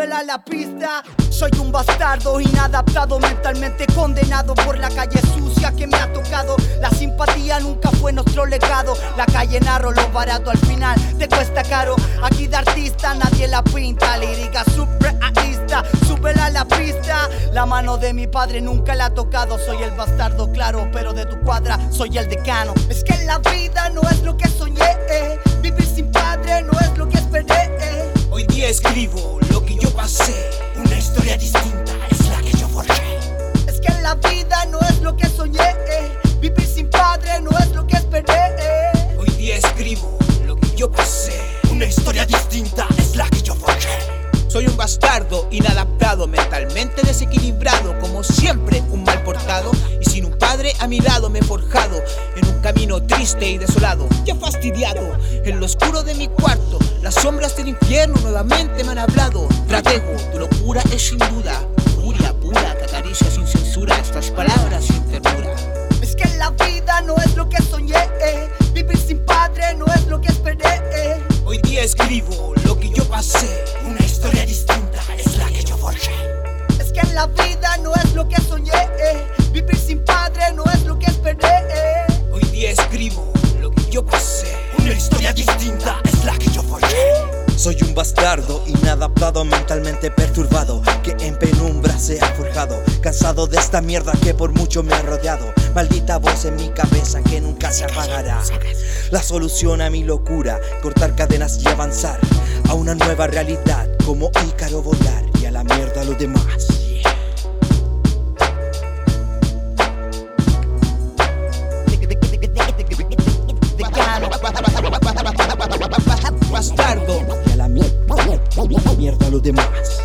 a la pista. Soy un bastardo inadaptado, mentalmente condenado por la calle sucia que me ha tocado. La simpatía nunca fue nuestro legado. La calle narro lo barato al final te cuesta caro. Aquí de artista nadie la pinta. Lírica surrealista, súbela a la pista. La mano de mi padre nunca la ha tocado. Soy el bastardo, claro, pero de tu cuadra soy el decano. Es que la vida no es lo que soñé. Vivir sin padre no es lo que esperé. Hoy día escribo yo pasé. Una historia distinta es la que yo forjé. Es que la vida no es lo que soñé. Vivir sin padre no es lo que esperé. Hoy día escribo lo que yo pasé. Una historia distinta es la que yo forjé. Soy un bastardo, inadaptado, mentalmente desequilibrado, como siempre un mal portado. Y sin un padre a mi lado me he forjado camino triste y desolado. Ya fastidiado, en lo oscuro de mi cuarto, las sombras del infierno nuevamente me han hablado. Tratego, tu locura es sin duda, furia pura que acaricia sin censura estas palabras sin ternura. Es que la vida no es lo que soñé. eh. Vivir sin padre no es lo que esperé. eh. Hoy día escribo lo que yo pasé. Una historia distinta es la que yo forjé. Es que la vida no es lo que soñé. eh. Vivir sin padre no es lo que esperé. Escribo lo que yo pasé. Una historia distinta es la que yo forjé. Soy un bastardo, inadaptado, mentalmente perturbado, que en penumbra se ha forjado, cansado de esta mierda que por mucho me ha rodeado, maldita voz en mi cabeza que nunca se apagará. La solución a mi locura, cortar cadenas y avanzar a una nueva realidad, como Ícaro volar y a la mierda lo demás. demás.